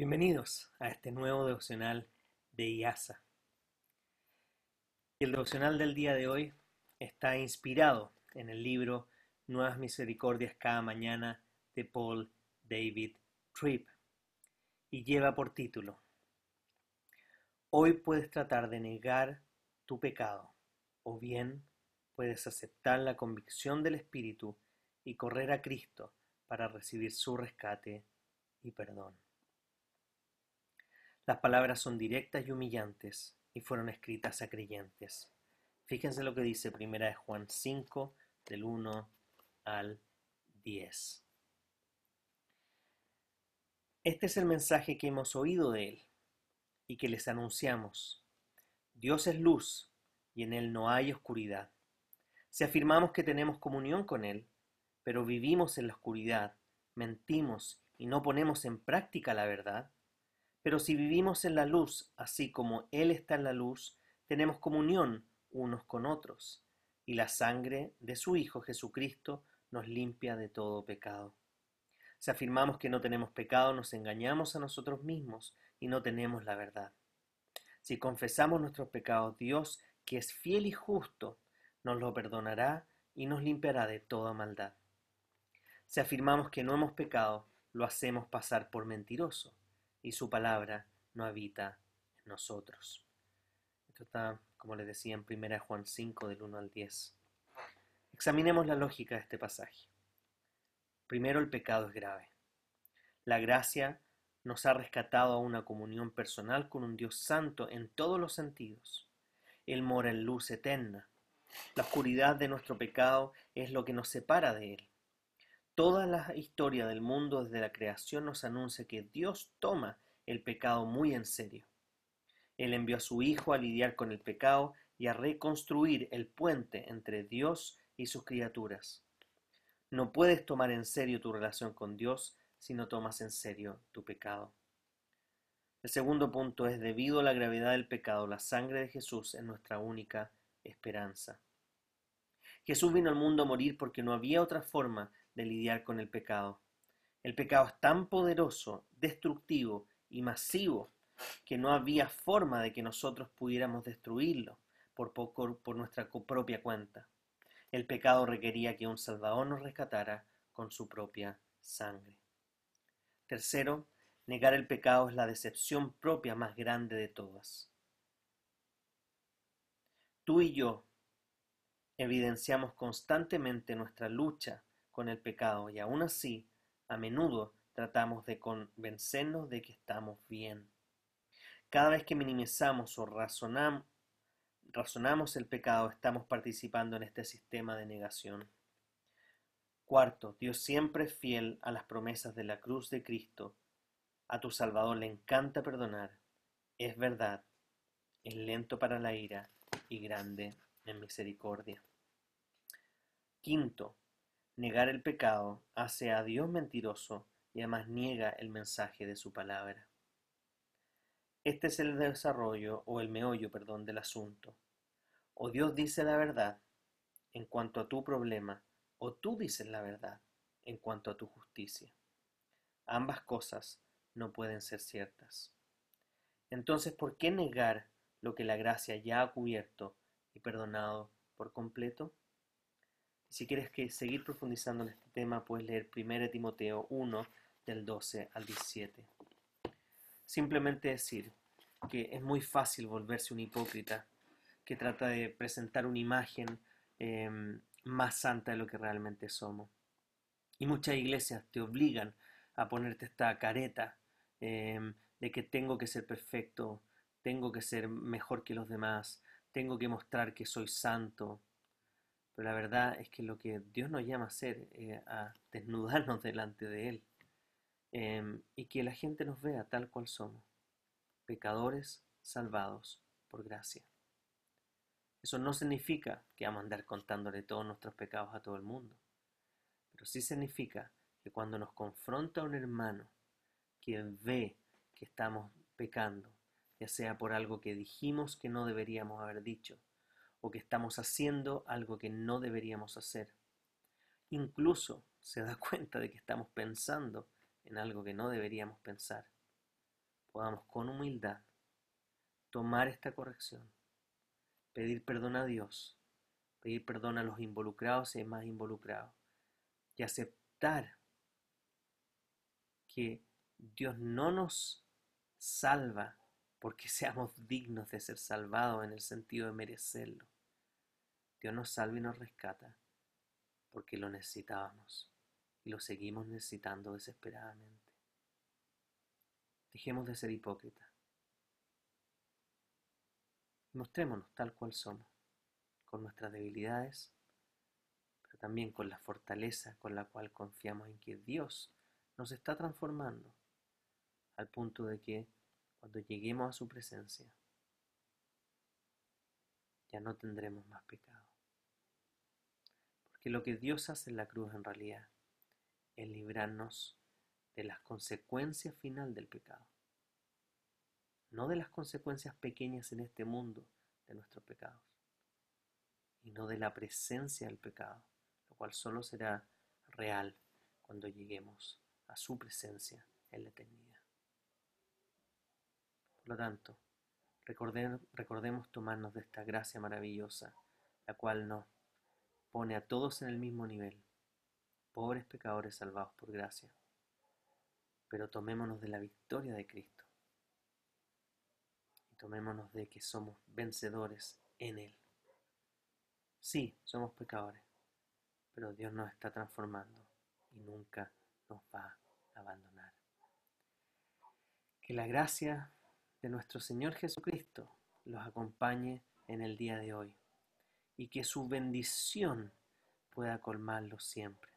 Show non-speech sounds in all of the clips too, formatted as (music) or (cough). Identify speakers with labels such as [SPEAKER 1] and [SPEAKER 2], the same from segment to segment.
[SPEAKER 1] Bienvenidos a este nuevo devocional de IASA. El devocional del día de hoy está inspirado en el libro Nuevas Misericordias cada mañana de Paul David Tripp y lleva por título Hoy puedes tratar de negar tu pecado o bien puedes aceptar la convicción del Espíritu y correr a Cristo para recibir su rescate y perdón. Las palabras son directas y humillantes y fueron escritas a creyentes. Fíjense lo que dice Primera de Juan 5 del 1 al 10. Este es el mensaje que hemos oído de Él y que les anunciamos. Dios es luz y en Él no hay oscuridad. Si afirmamos que tenemos comunión con Él, pero vivimos en la oscuridad, mentimos y no ponemos en práctica la verdad, pero si vivimos en la luz, así como Él está en la luz, tenemos comunión unos con otros, y la sangre de su Hijo Jesucristo nos limpia de todo pecado. Si afirmamos que no tenemos pecado, nos engañamos a nosotros mismos y no tenemos la verdad. Si confesamos nuestros pecados, Dios, que es fiel y justo, nos lo perdonará y nos limpiará de toda maldad. Si afirmamos que no hemos pecado, lo hacemos pasar por mentiroso y su palabra no habita en nosotros. Esto está, como les decía, en 1 Juan 5 del 1 al 10. Examinemos la lógica de este pasaje. Primero, el pecado es grave. La gracia nos ha rescatado a una comunión personal con un Dios santo en todos los sentidos. Él mora en luz eterna. La oscuridad de nuestro pecado es lo que nos separa de Él. Toda la historia del mundo desde la creación nos anuncia que Dios toma el pecado muy en serio. Él envió a su Hijo a lidiar con el pecado y a reconstruir el puente entre Dios y sus criaturas. No puedes tomar en serio tu relación con Dios si no tomas en serio tu pecado. El segundo punto es, debido a la gravedad del pecado, la sangre de Jesús es nuestra única esperanza. Jesús vino al mundo a morir porque no había otra forma de lidiar con el pecado. El pecado es tan poderoso, destructivo y masivo que no había forma de que nosotros pudiéramos destruirlo por, por nuestra propia cuenta. El pecado requería que un Salvador nos rescatara con su propia sangre. Tercero, negar el pecado es la decepción propia más grande de todas. Tú y yo evidenciamos constantemente nuestra lucha con el pecado y aún así a menudo tratamos de convencernos de que estamos bien. Cada vez que minimizamos o razonamos, el pecado estamos participando en este sistema de negación. Cuarto, Dios siempre es fiel a las promesas de la cruz de Cristo. A tu Salvador le encanta perdonar. Es verdad, es lento para la ira y grande en misericordia. Quinto, Negar el pecado hace a Dios mentiroso y además niega el mensaje de su palabra. Este es el desarrollo o el meollo, perdón, del asunto. O Dios dice la verdad en cuanto a tu problema, o tú dices la verdad en cuanto a tu justicia. Ambas cosas no pueden ser ciertas. Entonces, ¿por qué negar lo que la gracia ya ha cubierto y perdonado por completo? Si quieres que seguir profundizando en este tema, puedes leer 1 Timoteo 1 del 12 al 17. Simplemente decir que es muy fácil volverse un hipócrita que trata de presentar una imagen em, más santa de lo que realmente somos. Y muchas iglesias te obligan a ponerte esta careta em, de que tengo que ser perfecto, tengo que ser mejor que los demás, tengo que mostrar que soy santo, Pero la verdad es que lo que Dios nos llama a hacer es a desnudarnos (laughs) delante de Él em, y que la gente nos vea tal cual somos, pecadores salvados por gracia. Eso no significa que vamos a andar contándole todos nuestros pecados a todo el mundo, pero sí significa que cuando nos confronta un hermano que ve que estamos pecando, ya sea por algo que dijimos que no deberíamos haber dicho, o que estamos haciendo algo que no deberíamos hacer. Incluso se da (laughs) cuenta de que estamos pensando en algo que no deberíamos pensar. Podamos con humildad tomar esta corrección, pedir perdón a Dios, pedir perdón a los involucrados y más involucrados, y aceptar que Dios no nos salva porque seamos dignos de ser salvados en el sentido de merecerlo. Dios nos salva y nos rescata porque lo necesitábamos y lo seguimos necesitando desesperadamente. Dejemos de ser hipócritas. Mostrémonos tal cual somos, con nuestras debilidades, pero también con la fortaleza con la cual confiamos en que Dios nos está transformando al punto de que cuando lleguemos a su presencia ya no tendremos más pecado. Porque lo que Dios hace en la cruz en realidad es librarnos de las consecuencias final del pecado, no de las consecuencias pequeñas en este mundo de nuestros pecados, y no de la presencia del pecado, lo cual solo será real cuando lleguemos a su presencia en la eternidad. Por lo tanto, recordemos tomarnos de esta gracia maravillosa, la cual nos pone a todos en el mismo nivel, pobres pecadores salvados por gracia. Pero tomémonos de la victoria de Cristo y tomémonos de que somos vencedores en Él. Sí, somos pecadores, pero Dios nos está transformando y nunca nos va a abandonar. Que la gracia de nuestro Señor Jesucristo los acompañe en el día de hoy y que su bendición pueda colmarlos siempre.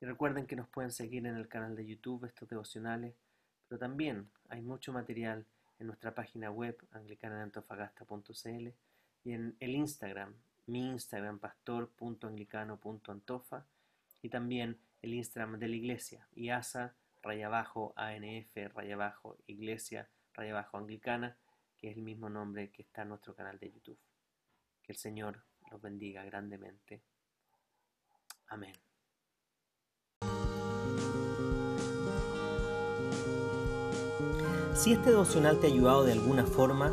[SPEAKER 1] Y recuerden que nos pueden seguir en el canal de YouTube estos devocionales, pero también hay mucho material en nuestra página web anglicanantofagasta.cl y en el Instagram, mi Instagram pastor.anglicano.antofa y también el Instagram de la iglesia, IASA, raya abajo, ANF, raya abajo, iglesia, raya abajo, anglicana, que es el mismo nombre que está en nuestro canal de YouTube. Que el Señor los bendiga grandemente. Amén. Si este devocional te ha ayudado de alguna forma,